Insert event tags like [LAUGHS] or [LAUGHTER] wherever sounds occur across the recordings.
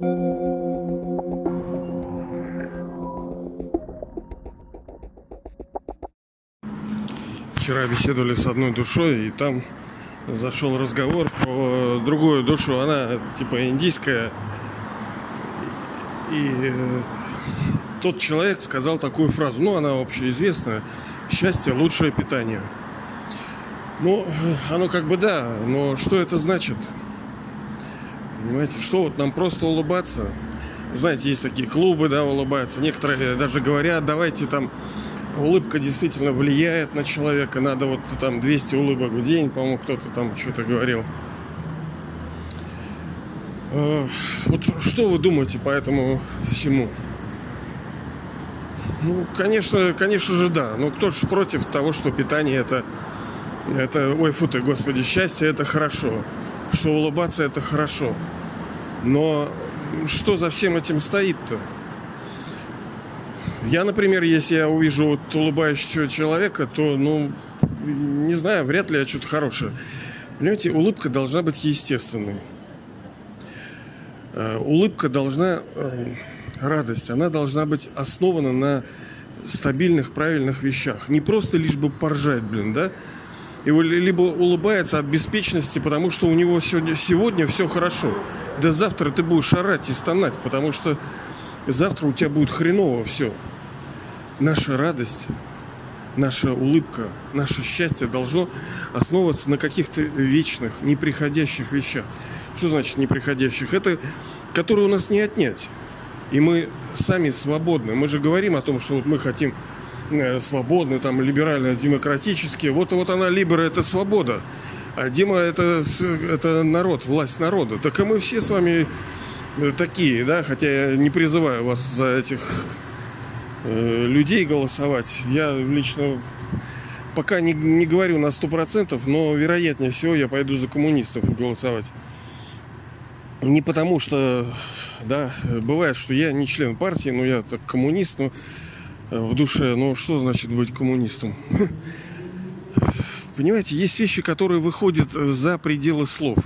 Вчера беседовали с одной душой, и там зашел разговор про другую душу. Она типа индийская. И э, тот человек сказал такую фразу, ну она общеизвестная, счастье лучшее питание. Ну, оно как бы да, но что это значит? Понимаете, что вот нам просто улыбаться? Знаете, есть такие клубы, да, улыбаются. Некоторые даже говорят, давайте там улыбка действительно влияет на человека. Надо вот там 200 улыбок в день, по-моему, кто-то там что-то говорил. Э, вот что вы думаете по этому всему? Ну, конечно, конечно же, да. Но кто же против того, что питание это, это, ой, фу ты, господи, счастье это хорошо. Что улыбаться это хорошо. Но что за всем этим стоит-то? Я, например, если я увижу вот улыбающегося человека, то, ну, не знаю, вряд ли я что-то хорошее. Понимаете, улыбка должна быть естественной. Э, улыбка должна, э, радость, она должна быть основана на стабильных, правильных вещах. Не просто лишь бы поржать, блин, да? И либо улыбается от беспечности, потому что у него сегодня, сегодня все хорошо. Да завтра ты будешь орать и стонать, потому что завтра у тебя будет хреново все. Наша радость, наша улыбка, наше счастье должно основываться на каких-то вечных, неприходящих вещах. Что значит неприходящих? Это которые у нас не отнять. И мы сами свободны. Мы же говорим о том, что вот мы хотим э, свободны, там, либерально-демократические. Вот, вот она, либера, это свобода. А Дима это, это народ, власть народа. Так и мы все с вами э, такие, да, хотя я не призываю вас за этих э, людей голосовать. Я лично пока не, не говорю на сто процентов, но вероятнее всего я пойду за коммунистов голосовать. Не потому что, да, бывает, что я не член партии, но я так коммунист, но э, в душе, ну что значит быть коммунистом? [LAUGHS] Понимаете, есть вещи, которые выходят за пределы слов.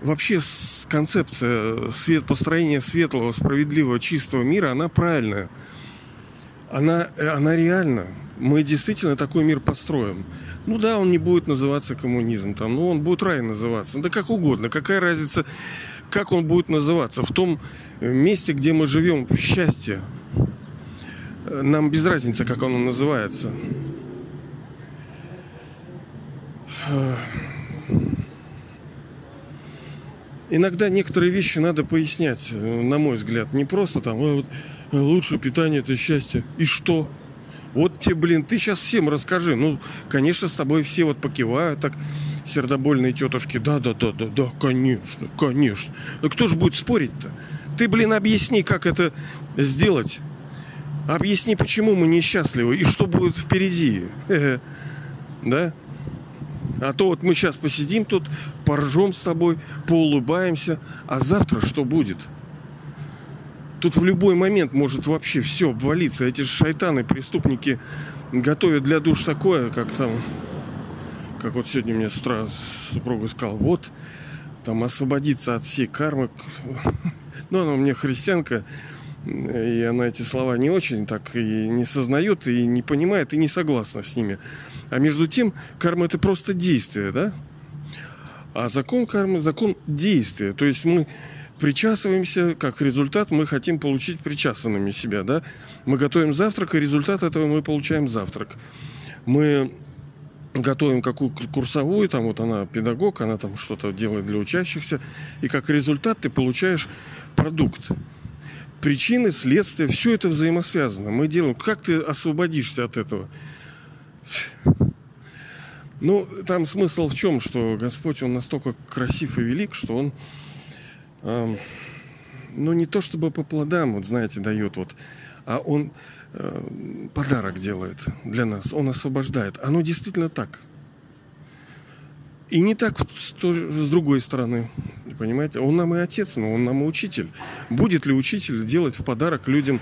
Вообще концепция свет, построения светлого, справедливого, чистого мира, она правильная. Она, она реальна. Мы действительно такой мир построим. Ну да, он не будет называться коммунизм, там, ну он будет рай называться. Да как угодно. Какая разница, как он будет называться? В том месте, где мы живем, в счастье. Нам без разницы, как оно называется. Иногда некоторые вещи надо пояснять, на мой взгляд. Не просто там, вот, лучшее питание это счастье. И что? Вот тебе, блин, ты сейчас всем расскажи. Ну, конечно, с тобой все вот покивают так сердобольные тетушки. Да, да, да, да, да, конечно, конечно. Но кто же будет спорить-то? Ты, блин, объясни, как это сделать. Объясни, почему мы несчастливы и что будет впереди. [LAUGHS] Да? А то вот мы сейчас посидим тут, поржем с тобой, поулыбаемся, а завтра что будет? Тут в любой момент может вообще все обвалиться. Эти шайтаны, преступники готовят для душ такое, как там, как вот сегодня мне с супруга сказал, вот, там освободиться от всей кармы. [LAUGHS] Ну, она у меня христианка, и она эти слова не очень так и не сознает, и не понимает, и не согласна с ними. А между тем, карма это просто действие, да? А закон кармы – закон действия. То есть мы причасываемся, как результат мы хотим получить причасанными себя, да? Мы готовим завтрак, и результат этого мы получаем завтрак. Мы готовим какую курсовую, там вот она педагог, она там что-то делает для учащихся, и как результат ты получаешь продукт причины, следствия, все это взаимосвязано. Мы делаем, как ты освободишься от этого? Ну, там смысл в чем, что Господь, Он настолько красив и велик, что Он, э, ну, не то чтобы по плодам, вот знаете, дает, вот, а Он э, подарок делает для нас, Он освобождает. Оно действительно так – и не так с другой стороны. Понимаете? Он нам и отец, но он нам и учитель. Будет ли учитель делать в подарок людям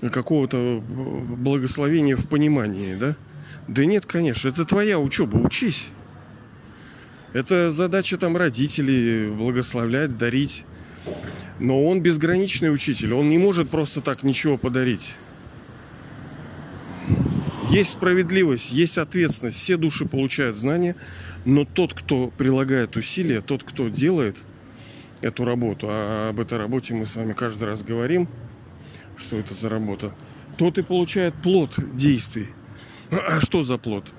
какого-то благословения в понимании, да? Да нет, конечно. Это твоя учеба. Учись. Это задача там родителей благословлять, дарить. Но он безграничный учитель, он не может просто так ничего подарить. Есть справедливость, есть ответственность, все души получают знания, но тот, кто прилагает усилия, тот, кто делает эту работу, а об этой работе мы с вами каждый раз говорим, что это за работа, тот и получает плод действий. А [CLEARS THROAT] что за плод?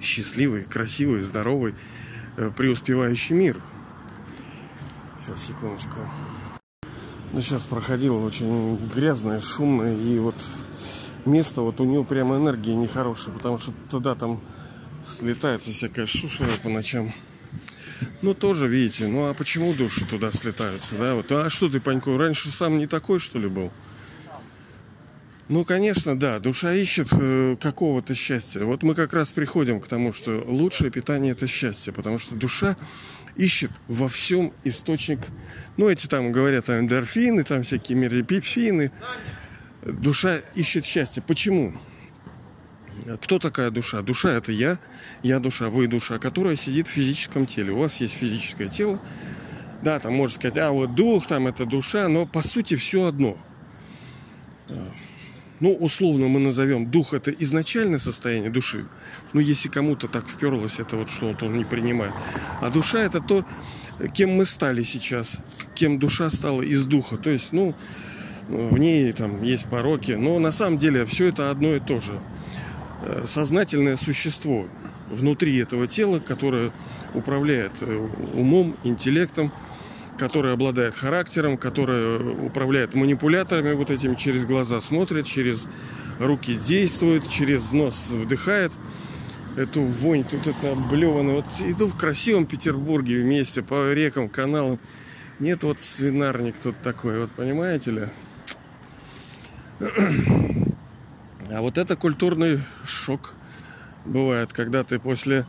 Счастливый, красивый, здоровый, э, преуспевающий мир. Сейчас, секундочку. Ну, сейчас проходило очень грязное, шумное, и вот место, вот у него прямо энергия нехорошая, потому что туда там слетается всякая шушера по ночам. Ну, тоже, видите, ну а почему души туда слетаются, да? Вот, а что ты, Панько, раньше сам не такой, что ли, был? Ну, конечно, да, душа ищет э, какого-то счастья. Вот мы как раз приходим к тому, что лучшее питание – это счастье, потому что душа ищет во всем источник, ну, эти там говорят, там, эндорфины, там всякие мерепипфины. Душа ищет счастье. Почему? Кто такая душа? Душа – это я, я душа, вы душа, которая сидит в физическом теле. У вас есть физическое тело, да, там можно сказать, а вот дух, там это душа, но по сути все одно – ну, условно мы назовем дух это изначальное состояние души. Ну, если кому-то так вперлось, это вот что вот он не принимает. А душа это то, кем мы стали сейчас, кем душа стала из духа. То есть, ну, в ней там есть пороки, но на самом деле все это одно и то же. Э, сознательное существо внутри этого тела, которое управляет э, умом, интеллектом, которая обладает характером, которая управляет манипуляторами вот этим, через глаза смотрит, через руки действует, через нос вдыхает эту вонь, тут это облевано. Вот иду в красивом Петербурге вместе по рекам, каналам. Нет вот свинарник тут такой, вот понимаете ли? А вот это культурный шок бывает, когда ты после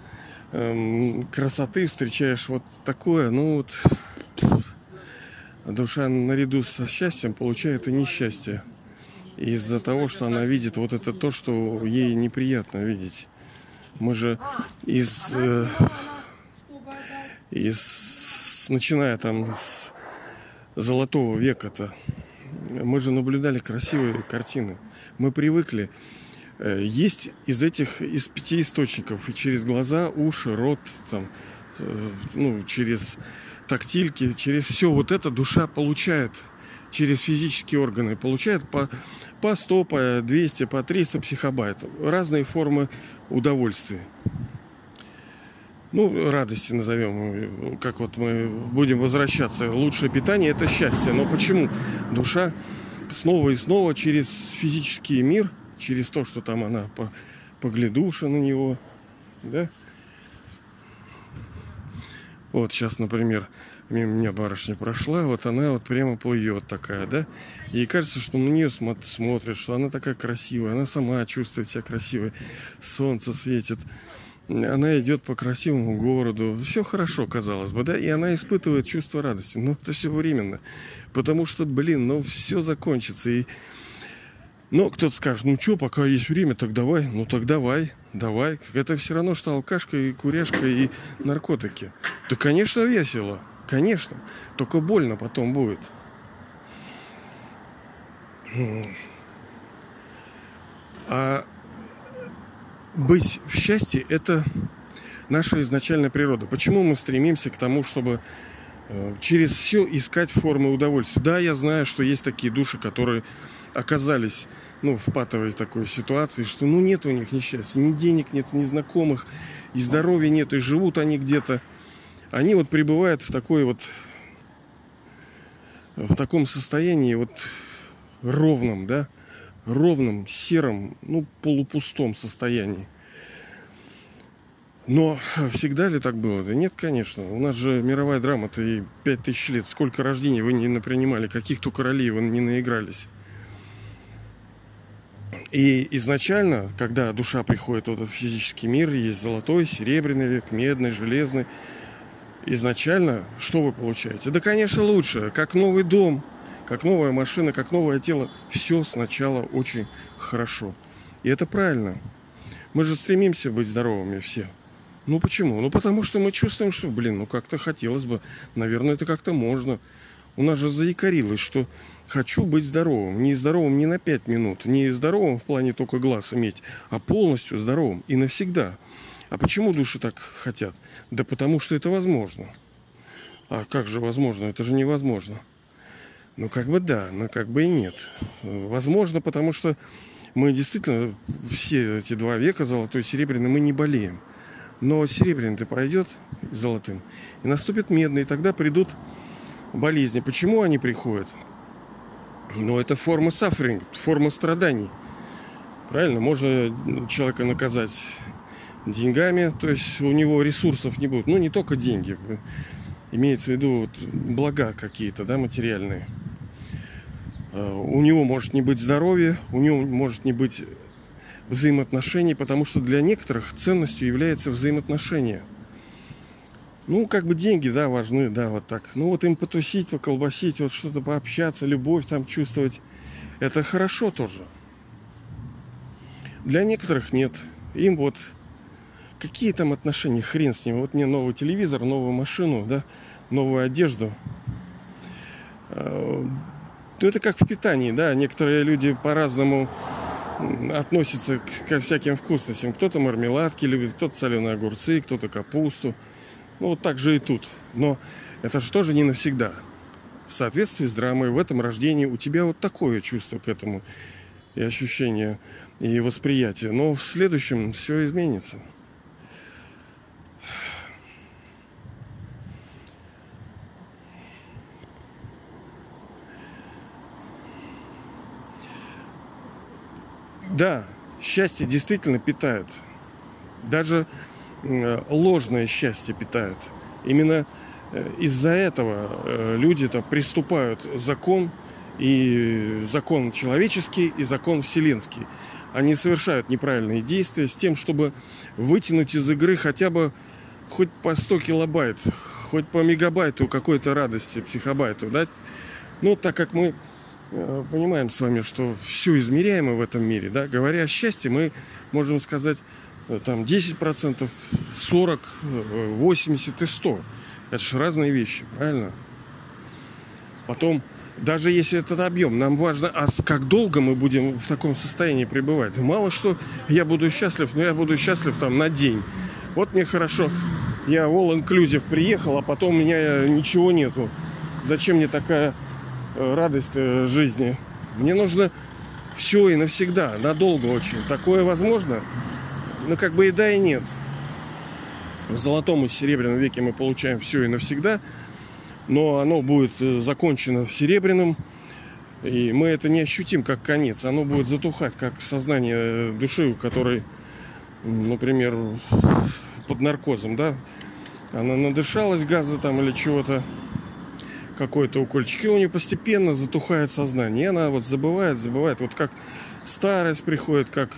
эм, красоты встречаешь вот такое, ну вот душа наряду со счастьем получает и несчастье. Из-за того, что она видит вот это то, что ей неприятно видеть. Мы же из, э, из начиная там с золотого века-то, мы же наблюдали красивые картины. Мы привыкли. Э, есть из этих, из пяти источников, и через глаза, уши, рот, там, э, ну, через тактильки, через все вот это душа получает через физические органы, получает по, по 100, по 200, по 300 психобайт. Разные формы удовольствия. Ну, радости назовем, как вот мы будем возвращаться. Лучшее питание – это счастье. Но почему? Душа снова и снова через физический мир, через то, что там она по, поглядуша на него, да, вот сейчас, например, мимо меня барышня прошла, вот она вот прямо плывет такая, да? Ей кажется, что на нее смотрят, что она такая красивая, она сама чувствует себя красивой, солнце светит, она идет по красивому городу, все хорошо, казалось бы, да, и она испытывает чувство радости, но это все временно, потому что, блин, ну все закончится, и но кто-то скажет, ну что, пока есть время, так давай. Ну так давай, давай. Это все равно, что алкашка и куряшка и наркотики. Да, конечно, весело. Конечно. Только больно потом будет. А быть в счастье – это наша изначальная природа. Почему мы стремимся к тому, чтобы э, через все искать формы удовольствия? Да, я знаю, что есть такие души, которые оказались ну, в патовой такой ситуации, что ну нет у них несчастья, ни денег нет, ни знакомых, и здоровья нет, и живут они где-то. Они вот пребывают в такой вот в таком состоянии вот ровном, да, ровном, сером, ну, полупустом состоянии. Но всегда ли так было? Да нет, конечно. У нас же мировая драма-то и пять тысяч лет. Сколько рождений вы не напринимали, каких то королей вы не наигрались. И изначально, когда душа приходит в этот физический мир, есть золотой, серебряный век, медный, железный. Изначально что вы получаете? Да, конечно, лучше. Как новый дом, как новая машина, как новое тело. Все сначала очень хорошо. И это правильно. Мы же стремимся быть здоровыми все. Ну почему? Ну потому что мы чувствуем, что, блин, ну как-то хотелось бы. Наверное, это как-то можно. У нас же заикарилось, что хочу быть здоровым. Не здоровым не на 5 минут, не здоровым в плане только глаз иметь, а полностью здоровым и навсегда. А почему души так хотят? Да потому что это возможно. А как же возможно? Это же невозможно. Ну, как бы да, но как бы и нет. Возможно, потому что мы действительно все эти два века, золотой и серебряный, мы не болеем. Но серебряный-то пройдет золотым, и наступит медный, и тогда придут болезни. Почему они приходят? Ну, это форма suffering, форма страданий. Правильно? Можно человека наказать деньгами, то есть у него ресурсов не будет. Ну, не только деньги. Имеется в виду вот блага какие-то, да, материальные. А, у него может не быть здоровья, у него может не быть взаимоотношений, потому что для некоторых ценностью является взаимоотношения. Ну, как бы деньги, да, важны, да, вот так. Ну, вот им потусить, поколбасить, вот что-то пообщаться, любовь там чувствовать. Это хорошо тоже. Для некоторых нет. Им вот какие там отношения, хрен с ним. Вот мне новый телевизор, новую машину, да, новую одежду. А, ну, это как в питании, да. Некоторые люди по-разному относятся ко всяким вкусностям. Кто-то мармеладки любит, кто-то соленые огурцы, кто-то капусту. Ну, вот так же и тут. Но это же тоже не навсегда. В соответствии с драмой, в этом рождении у тебя вот такое чувство к этому и ощущение, и восприятие. Но в следующем все изменится. Да, счастье действительно питает. Даже ложное счастье питает. Именно э, из-за этого э, люди-то приступают закон и закон человеческий, и закон вселенский. Они совершают неправильные действия с тем, чтобы вытянуть из игры хотя бы хоть по 100 килобайт, хоть по мегабайту какой-то радости, психобайту, да? Ну, так как мы э, понимаем с вами, что все измеряемо в этом мире, да, говоря о счастье, мы можем сказать Э, там 10%, 40, 80 и 100. Это же разные вещи, правильно? Потом, даже если этот объем, нам важно, а как долго мы будем в таком состоянии пребывать. Мало что я буду счастлив, но я буду счастлив там на день. Вот мне хорошо, я All Inclusive приехал, а потом у меня ничего нету. Зачем мне такая э, радость э, жизни? Мне нужно все и навсегда, надолго очень. Такое возможно? Ну как бы и да, и нет. В золотом и серебряном веке мы получаем все и навсегда, но оно будет э, закончено в серебряном, и мы это не ощутим как конец. Оно будет затухать, как сознание э, души, у которой, например, под наркозом, да, она надышалась газа там или чего-то, какой-то укольчик, и у нее постепенно затухает сознание. И она вот забывает, забывает. Вот как старость приходит, как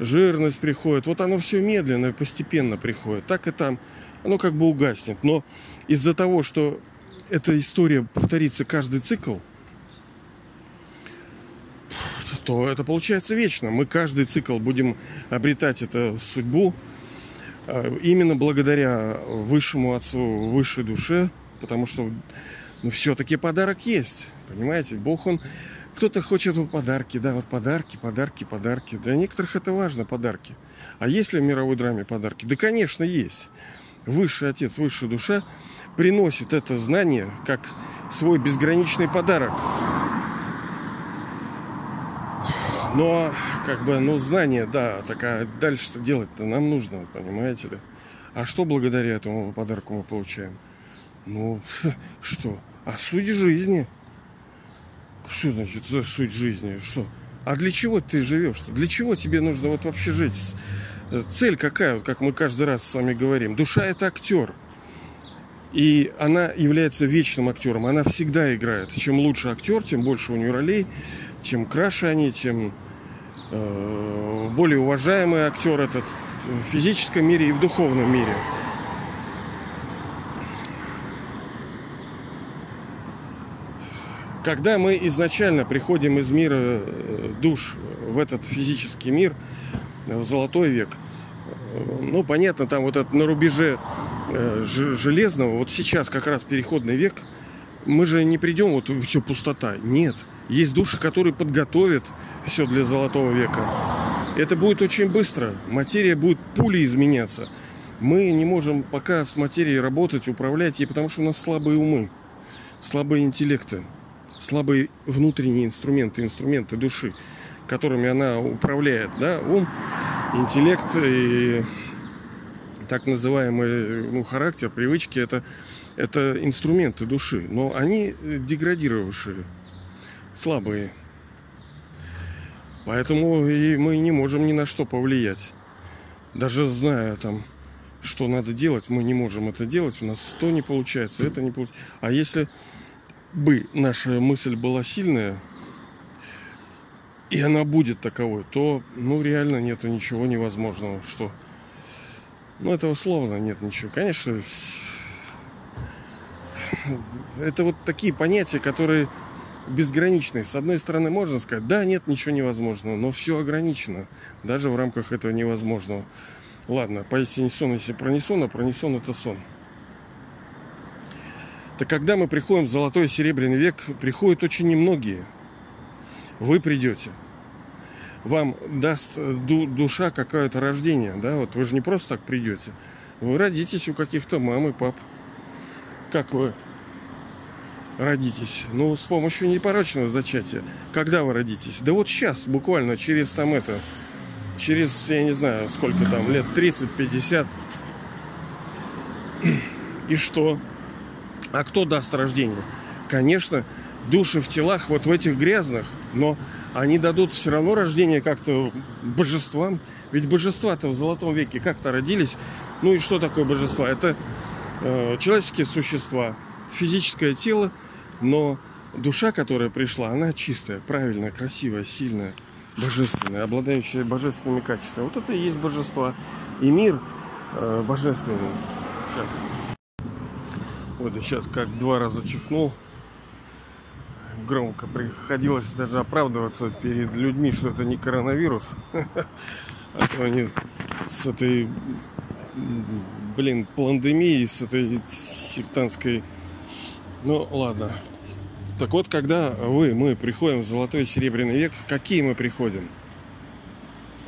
жирность приходит. Вот оно все медленно и постепенно приходит. Так и там. Оно как бы угаснет. Но из-за того, что эта история повторится каждый цикл, то это получается вечно. Мы каждый цикл будем обретать эту судьбу а, именно благодаря высшему отцу, высшей душе, потому что ну, все-таки подарок есть. Понимаете, Бог, он кто-то хочет вот подарки, да, вот подарки, подарки, подарки. Для некоторых это важно, подарки. А есть ли в мировой драме подарки? Да, конечно, есть. Высший Отец, Высшая Душа приносит это знание как свой безграничный подарок. Но, как бы, ну, знание, да, так а дальше что делать-то нам нужно, понимаете ли? А что благодаря этому подарку мы получаем? Ну, [LAUGHS] что? А суть жизни – что значит это суть жизни? Что? А для чего ты живешь-то? Для чего тебе нужно вот вообще жить? Э, цель какая, вот как мы каждый раз с вами говорим? Душа это актер. И она является вечным актером. Она всегда играет. Чем лучше актер, тем больше у нее ролей, чем краше они, тем э, более уважаемый актер этот в физическом мире и в духовном мире. Когда мы изначально приходим из мира э, душ в этот физический мир, в золотой век, э, ну, понятно, там вот это на рубеже э, железного, вот сейчас как раз переходный век, мы же не придем, вот все пустота. Нет. Есть души, которые подготовят все для золотого века. Это будет очень быстро. Материя будет пулей изменяться. Мы не можем пока с материей работать, управлять ей, потому что у нас слабые умы, слабые интеллекты, слабые внутренние инструменты, инструменты души, которыми она управляет. Да? Ум, интеллект и так называемый ну, характер, привычки это, это инструменты души, но они деградировавшие слабые. Поэтому и мы не можем ни на что повлиять. Даже зная там, что надо делать, мы не можем это делать. У нас то не получается, это не получается. А если бы наша мысль была сильная, и она будет таковой, то, ну, реально нету ничего невозможного, что... Ну, это условно нет ничего. Конечно, это вот такие понятия, которые безграничный. С одной стороны, можно сказать, да, нет, ничего невозможного, но все ограничено, даже в рамках этого невозможного. Ладно, поистине сон, если пронесон, а пронесон это сон. Так когда мы приходим в золотой и серебряный век, приходят очень немногие. Вы придете. Вам даст ду- душа какое-то рождение, да, вот вы же не просто так придете. Вы родитесь у каких-то мам и пап. Как вы родитесь? Ну, с помощью непорочного зачатия. Когда вы родитесь? Да вот сейчас, буквально через там это, через, я не знаю, сколько там, лет 30-50. И что? А кто даст рождение? Конечно, души в телах вот в этих грязных, но они дадут все равно рождение как-то божествам. Ведь божества-то в золотом веке как-то родились. Ну и что такое божества? Это э, человеческие существа, физическое тело, но душа, которая пришла, она чистая, правильная, красивая, сильная, божественная, обладающая божественными качествами. Вот это и есть божество. И мир э, божественный. Сейчас. Вот сейчас как два раза чихнул. Громко приходилось даже оправдываться перед людьми, что это не коронавирус. [LAUGHS] А то они с этой, блин, пандемией, с этой сектантской ну, ладно. Так вот, когда вы, мы приходим в золотой серебряный век, какие мы приходим?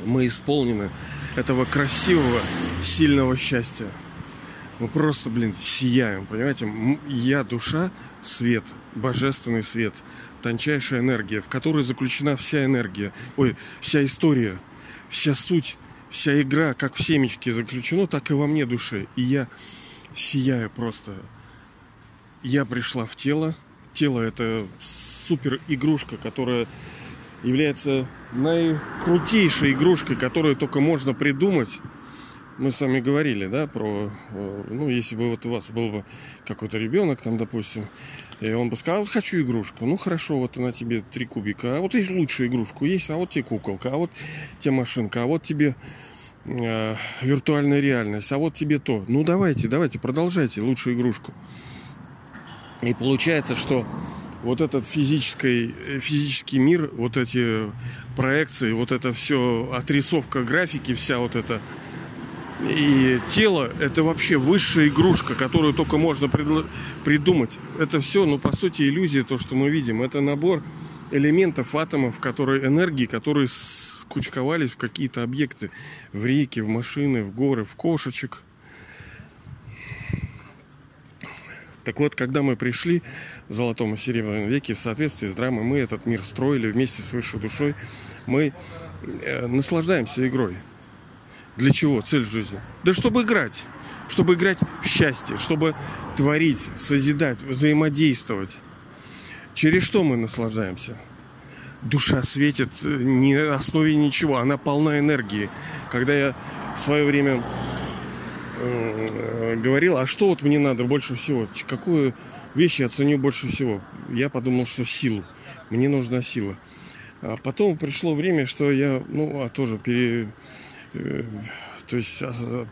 Мы исполнены этого красивого, сильного счастья. Мы просто, блин, сияем, понимаете? Я душа, свет, божественный свет, тончайшая энергия, в которой заключена вся энергия, ой, вся история, вся суть, вся игра, как в семечке заключено, так и во мне душе. И я сияю просто я пришла в тело. Тело это супер игрушка, которая является наикрутейшей игрушкой, которую только можно придумать. Мы с вами говорили, да, про, э, ну, если бы вот у вас был бы какой-то ребенок, там, допустим, и он бы сказал, вот хочу игрушку. Ну, хорошо, вот она тебе три кубика, а вот есть лучшую игрушку есть, а вот тебе куколка, а вот тебе машинка, а вот тебе э, виртуальная реальность, а вот тебе то. Ну, давайте, давайте, продолжайте лучшую игрушку. И получается, что вот этот физический, физический мир, вот эти проекции, вот это все, отрисовка графики, вся вот эта и тело – это вообще высшая игрушка, которую только можно придумать. Это все, ну, по сути, иллюзия, то, что мы видим. Это набор элементов, атомов, которые, энергии, которые скучковались в какие-то объекты. В реки, в машины, в горы, в кошечек – Так вот, когда мы пришли в Золотом и Серебряном веке, в соответствии с драмой, мы этот мир строили вместе с высшей душой, мы э, наслаждаемся игрой. Для чего цель жизни? Да чтобы играть. Чтобы играть в счастье, чтобы творить, созидать, взаимодействовать. Через что мы наслаждаемся? Душа светит э, не на основе ничего, она полна энергии. Когда я в свое время Э, говорил, а что вот мне надо больше всего? Какую вещь я ценю больше всего? Я подумал, что силу. Мне нужна сила. А потом пришло время, что я, ну, а тоже пере, э, то есть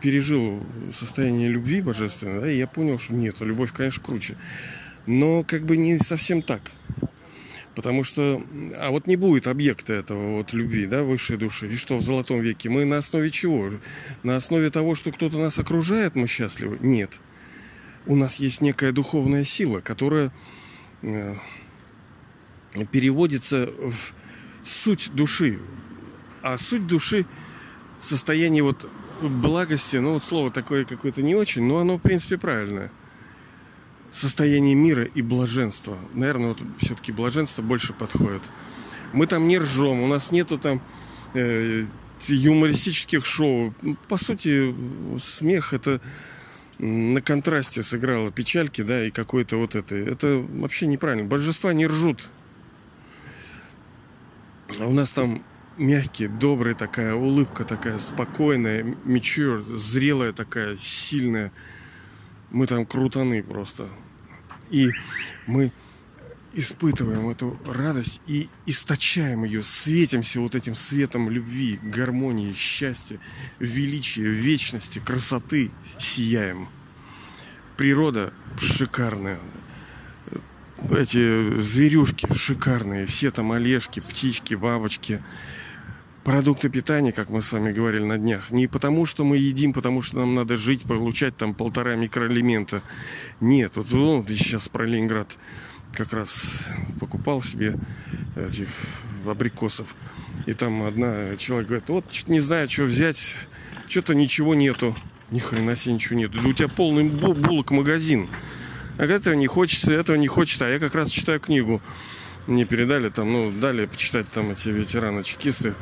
пережил состояние любви божественной, да, и я понял, что нет, любовь, конечно, круче. Но как бы не совсем так. Потому что, а вот не будет объекта этого вот любви, да, высшей души. И что в золотом веке? Мы на основе чего? На основе того, что кто-то нас окружает, мы счастливы? Нет. У нас есть некая духовная сила, которая э, переводится в суть души. А суть души состояние вот благости, ну вот слово такое какое-то не очень, но оно в принципе правильное. Состояние мира и блаженства. Наверное, вот все-таки блаженство больше подходит. Мы там не ржем, у нас нету там э, юмористических шоу. Ну, по сути, смех это на контрасте сыграло печальки, да, и какой-то вот это. Это вообще неправильно. Божества не ржут. А у нас там мягкий, добрый такая улыбка такая спокойная, mature, зрелая такая, сильная. Мы там крутаны просто. И мы испытываем эту радость и источаем ее, светимся вот этим светом любви, гармонии, счастья, величия, вечности, красоты, сияем. Природа шикарная. Эти зверюшки шикарные, все там олежки, птички, бабочки, продукты питания, как мы с вами говорили на днях, не потому, что мы едим, потому что нам надо жить, получать там полтора микроэлемента. Нет, вот ну, сейчас про Ленинград как раз покупал себе этих абрикосов. И там одна человек говорит, вот что-то не знаю, что взять, что-то ничего нету. Ни хрена себе ничего нету. Да у тебя полный булок магазин. А этого не хочется, этого не хочется. А я как раз читаю книгу. Мне передали там, ну, дали почитать там эти ветераны-чекисты.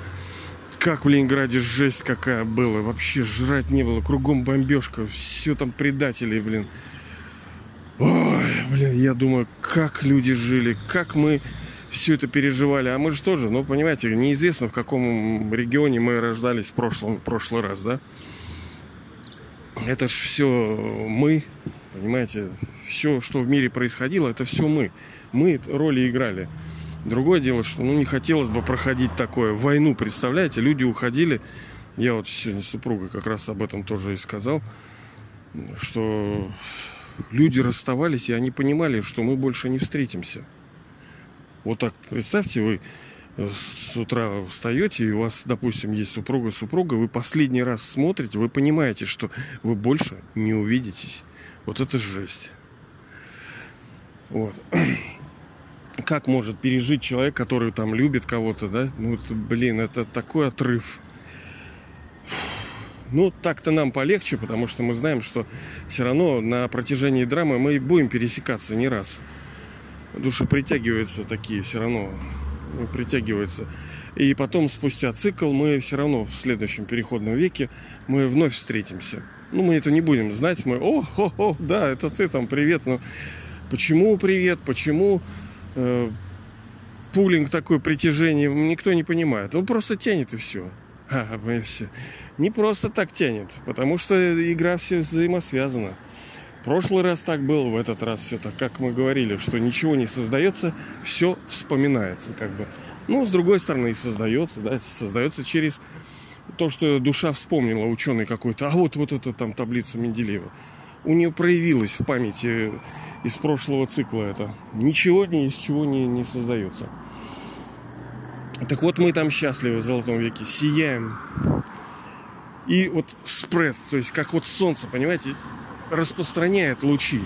Как в Ленинграде жесть какая была. Вообще жрать не было. Кругом бомбежка. Все там предатели, блин. Ой, блин, я думаю, как люди жили, как мы все это переживали. А мы же тоже, ну, понимаете, неизвестно, в каком регионе мы рождались в прошлом, прошлый раз, да? Это ж все мы, понимаете, все, что в мире происходило, это все мы. Мы роли играли. Другое дело, что ну, не хотелось бы проходить такое. Войну, представляете, люди уходили. Я вот сегодня супруга как раз об этом тоже и сказал, что люди расставались, и они понимали, что мы больше не встретимся. Вот так, представьте, вы э, с утра встаете, и у вас, допустим, есть супруга, супруга, вы последний раз смотрите, вы понимаете, что вы больше не увидитесь. Вот это жесть. Вот. Как может пережить человек, который там любит кого-то, да? Ну, это, блин, это такой отрыв. Ну, так-то нам полегче, потому что мы знаем, что все равно на протяжении драмы мы будем пересекаться не раз. Души притягиваются такие все равно, ну, притягиваются. И потом, спустя цикл, мы все равно в следующем переходном веке мы вновь встретимся. Ну, мы это не будем знать. Мы, о, о, о, да, это ты там, привет. Но почему привет, почему э, пулинг такое притяжение, никто не понимает. Он просто тянет и все. [LAUGHS] А. Не просто так тянет, потому что игра все взаимосвязана. Прошлый раз так было, в этот раз все так, как мы говорили, что ничего не создается, все вспоминается, как бы. Ну, с другой стороны, и создается, да, создается через то, что душа вспомнила, ученый какой-то, а вот, вот это там таблицу Менделеева. У нее проявилось в памяти из прошлого цикла это. Ничего ни из чего не, не создается. Так вот, мы там счастливы в Золотом веке, сияем. И вот спред, то есть как вот солнце, понимаете, распространяет лучи,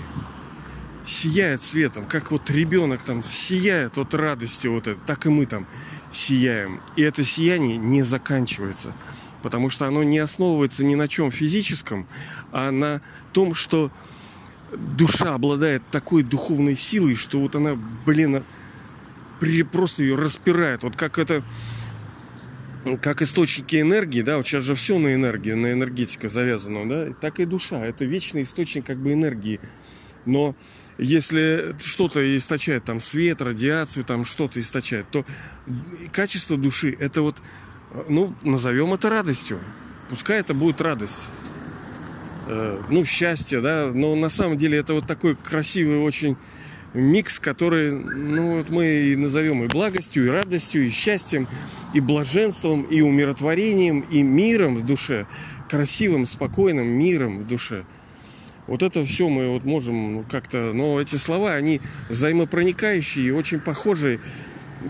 сияет светом, как вот ребенок там сияет от радости вот это, так и мы там сияем. И это сияние не заканчивается, потому что оно не основывается ни на чем физическом, а на том, что душа обладает такой духовной силой, что вот она, блин, просто ее распирает. Вот как это как источники энергии, да, вот сейчас же все на энергии, на энергетика завязано, да, так и душа. Это вечный источник как бы энергии. Но если что-то источает, там свет, радиацию, там что-то источает, то качество души это вот, ну, назовем это радостью. Пускай это будет радость. Э, ну, счастье, да, но на самом деле это вот такой красивый очень микс, который, ну, вот мы и назовем и благостью, и радостью, и счастьем, и блаженством, и умиротворением, и миром в душе, красивым, спокойным миром в душе. Вот это все мы вот можем как-то, но эти слова, они взаимопроникающие и очень похожие,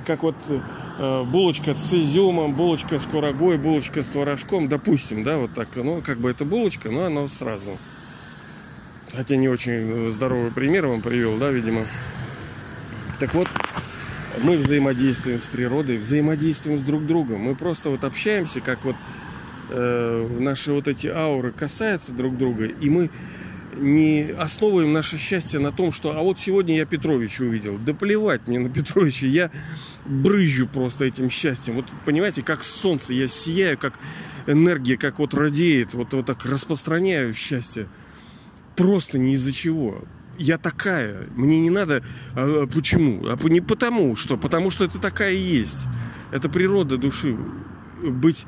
как вот э, булочка с изюмом, булочка с курагой, булочка с творожком, допустим, да, вот так, ну, как бы это булочка, но она сразу. Хотя не очень здоровый пример вам привел, да, видимо. Так вот, мы взаимодействуем с природой, взаимодействуем с друг другом. Мы просто вот общаемся, как вот э, наши вот эти ауры касаются друг друга, и мы не основываем наше счастье на том, что а вот сегодня я Петровича увидел. Да плевать мне на Петровича, я брызжу просто этим счастьем. Вот понимаете, как солнце, я сияю, как энергия, как вот радеет, вот, вот так распространяю счастье. Просто не из-за чего. Я такая, мне не надо... А, почему? А не потому, что. Потому что это такая и есть. Это природа души. Быть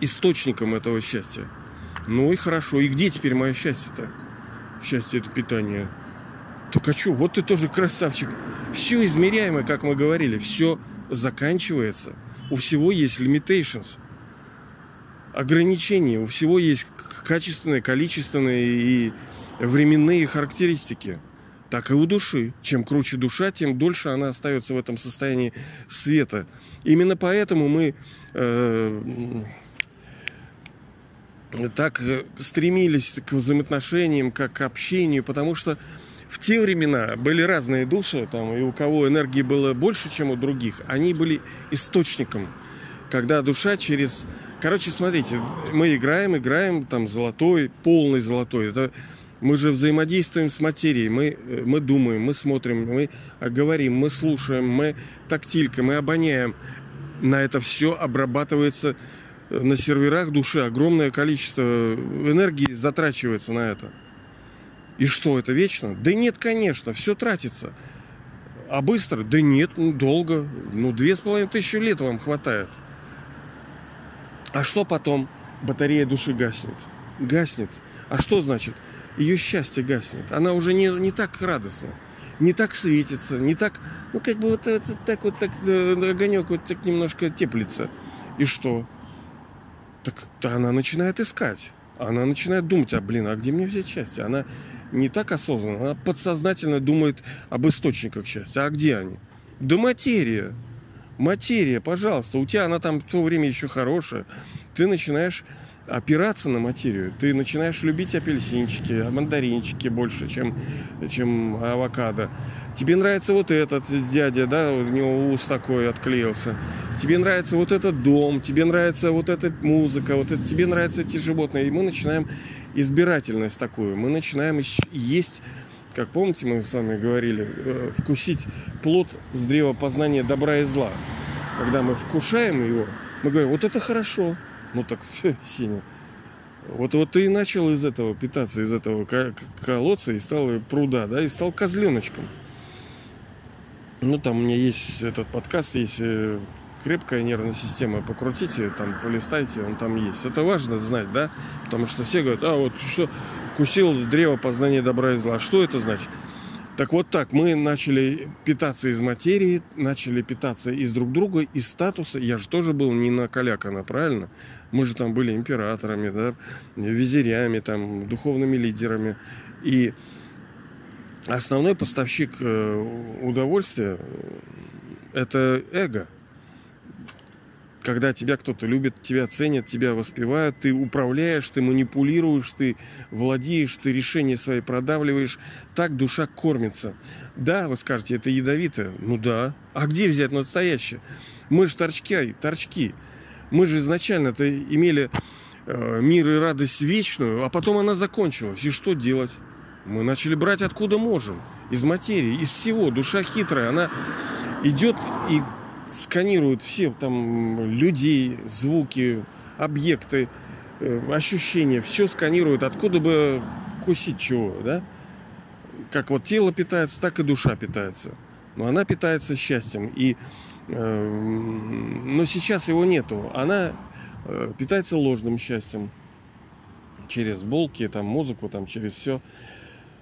источником этого счастья. Ну и хорошо. И где теперь мое счастье-то? Счастье это питание. Так а что? Вот ты тоже красавчик. Все измеряемое, как мы говорили, все заканчивается. У всего есть limitations. Ограничения. У всего есть качественные, количественные и временные характеристики. Так и у души. Чем круче душа, тем дольше она остается в этом состоянии света. Именно поэтому мы э, так э, стремились к взаимоотношениям, как к общению, потому что в те времена были разные души, там, и у кого энергии было больше, чем у других, они были источником. Когда душа через... Короче, смотрите, мы играем, играем, там, золотой, полный золотой. Это мы же взаимодействуем с материей, мы, э, мы думаем, мы смотрим, мы говорим, мы слушаем, мы тактилька, мы обоняем. На это все обрабатывается на серверах души огромное количество энергии затрачивается на это. И что, это вечно? Да нет, конечно, все тратится. А быстро? Да нет, ну, долго. Ну, две с половиной тысячи лет вам хватает. А что потом? Батарея души гаснет. Гаснет. А что значит? Ее счастье гаснет. Она уже не, не так радостна. Не так светится, не так, ну как бы вот, вот так вот так э, огонек вот так немножко теплится. И что? Так она начинает искать. Она начинает думать, а блин, а где мне взять счастье? Она не так осознанно, она подсознательно думает об источниках счастья. А где они? Да материя. Материя, пожалуйста. У тебя она там в то время еще хорошая. Ты начинаешь опираться на материю. Ты начинаешь любить апельсинчики, мандаринчики больше, чем, чем авокадо. Тебе нравится вот этот дядя, да, у него ус такой отклеился. Тебе нравится вот этот дом, тебе нравится вот эта музыка, вот это, тебе нравятся эти животные. И мы начинаем избирательность такую. Мы начинаем есть, как помните, мы с вами говорили, э, вкусить плод с древа познания добра и зла. Когда мы вкушаем его, мы говорим, вот это хорошо. Ну так, [LAUGHS] Сеня, вот, вот ты и начал из этого питаться, из этого колодца и стал пруда, да, и стал козленочком. Ну, там у меня есть этот подкаст, есть э, крепкая нервная система, покрутите, там, полистайте, он там есть. Это важно знать, да? Потому что все говорят, а вот что, кусил древо познания добра и зла. Что это значит? Так вот так, мы начали питаться из материи, начали питаться из друг друга, из статуса. Я же тоже был не на калякана, правильно? Мы же там были императорами, да, визирями, там, духовными лидерами. И основной поставщик э, удовольствия – это эго. Когда тебя кто-то любит, тебя ценят, тебя воспевают, ты управляешь, ты манипулируешь, ты владеешь, ты решения свои продавливаешь. Так душа кормится. Да, вы скажете, это ядовито. Ну да. А где взять настоящее? Мы же торчки, торчки. Мы же изначально-то имели э, мир и радость вечную, а потом она закончилась. И что делать? Мы начали брать откуда можем. Из материи, из всего. Душа хитрая, она идет и сканирует все там людей, звуки, объекты, э, ощущения. Все сканирует, откуда бы кусить чего, да? Как вот тело питается, так и душа питается. Но она питается счастьем. И, но сейчас его нету. Она э, питается ложным счастьем. Через булки, там, музыку, там, через все.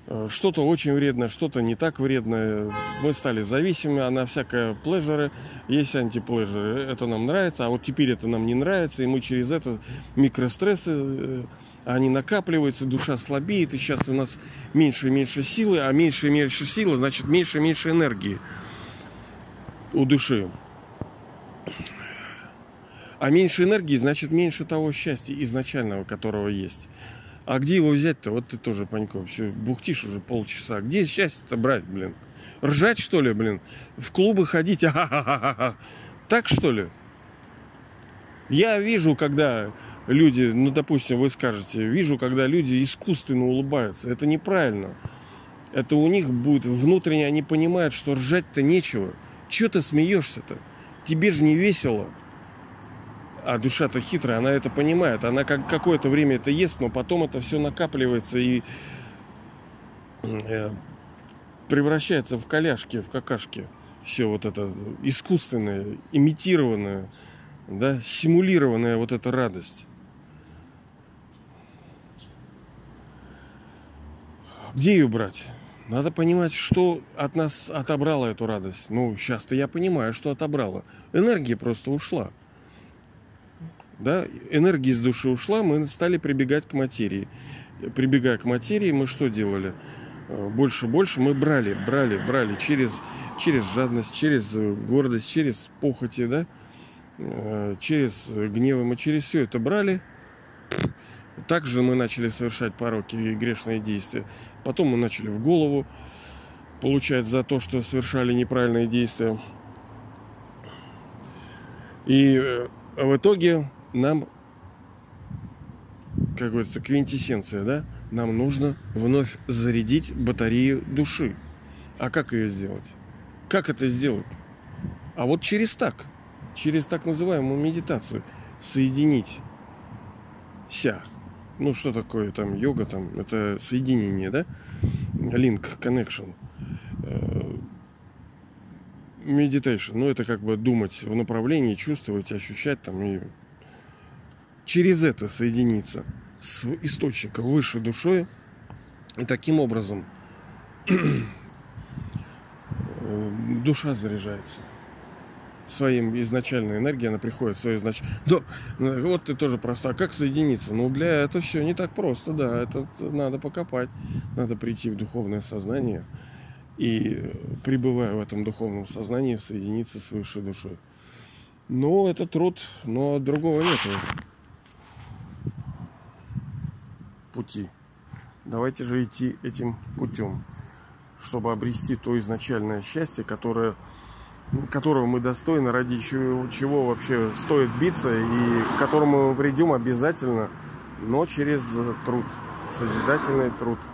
Э, что-то очень вредное, что-то не так вредное. Мы стали зависимы, а на всякое плежеры есть антиплежеры. Это нам нравится, а вот теперь это нам не нравится, и мы через это микрострессы э, они накапливаются, душа слабеет, и сейчас у нас меньше и меньше силы, а меньше и меньше силы, значит меньше и меньше энергии у души. А меньше энергии, значит меньше того счастья изначального, которого есть. А где его взять-то? Вот ты тоже, Панько, все бухтишь уже полчаса. Где счастье-то брать, блин? Ржать, что ли, блин? В клубы ходить? [LAUGHS] А-ха-ха-ха-ха. Так, что ли? Я вижу, когда люди, ну, допустим, вы скажете, вижу, когда люди искусственно улыбаются. Это неправильно. Это у них будет внутренне, они понимают, что ржать-то нечего. Чего ты смеешься-то? Тебе же не весело. А душа-то хитрая, она это понимает. Она как какое-то время это ест, но потом это все накапливается и э, превращается в коляшки, в какашки. Все вот это искусственное, имитированное, да, симулированная вот эта радость. Где ее брать? Надо понимать, что от нас отобрало эту радость. Ну, сейчас-то я понимаю, что отобрало. Энергия просто ушла. Да, энергия из души ушла, мы стали прибегать к материи. Прибегая к материи, мы что делали? Э, больше больше мы брали, брали, брали через, через жадность, через гордость, через похоти, да, э, через гневы мы через все это брали. Также мы начали совершать пороки и грешные действия. Потом мы начали в голову получать за то, что совершали неправильные действия. И э, в итоге нам, как говорится, квинтэссенция, да, нам нужно вновь зарядить батарею души. А как ее сделать? Как это сделать? А вот через так, через так называемую медитацию, соединить ся. Ну, что такое там йога, там, это соединение, да? Link, connection. Э, meditation. Ну, это как бы думать в направлении, чувствовать, ощущать там и через это соединиться с источником высшей душой и таким образом [CLEARS THROAT] душа заряжается своим изначальной энергией, она приходит в свою изначальную... Но, ну, вот ты тоже просто, а как соединиться? Ну, для этого все не так просто, да, это надо покопать, надо прийти в духовное сознание и, пребывая в этом духовном сознании, соединиться с высшей душой. Но это труд, но другого нет пути. Давайте же идти этим путем, чтобы обрести то изначальное счастье, которое, которого мы достойны, ради чего, чего вообще стоит биться и к которому мы придем обязательно, но через труд, созидательный труд –